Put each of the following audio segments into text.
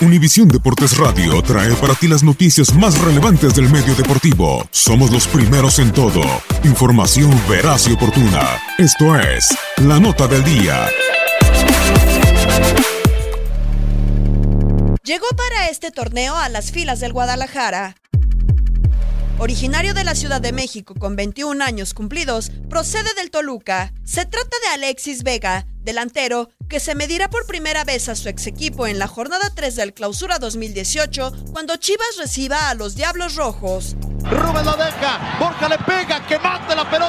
Univisión Deportes Radio trae para ti las noticias más relevantes del medio deportivo. Somos los primeros en todo. Información veraz y oportuna. Esto es La Nota del Día. Llegó para este torneo a las filas del Guadalajara. Originario de la Ciudad de México con 21 años cumplidos, procede del Toluca. Se trata de Alexis Vega, delantero, que se medirá por primera vez a su ex equipo en la jornada 3 del Clausura 2018, cuando Chivas reciba a los Diablos Rojos. Rubén la deja, Borja le pega, que mate la pelota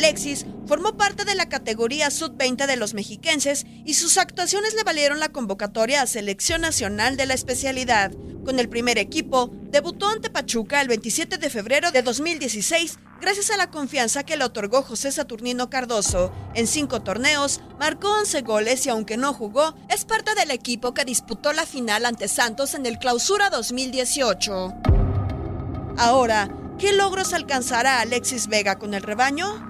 Alexis formó parte de la categoría sub-20 de los mexiquenses y sus actuaciones le valieron la convocatoria a selección nacional de la especialidad. Con el primer equipo, debutó ante Pachuca el 27 de febrero de 2016 gracias a la confianza que le otorgó José Saturnino Cardoso. En cinco torneos, marcó 11 goles y aunque no jugó, es parte del equipo que disputó la final ante Santos en el Clausura 2018. Ahora, ¿qué logros alcanzará Alexis Vega con el rebaño?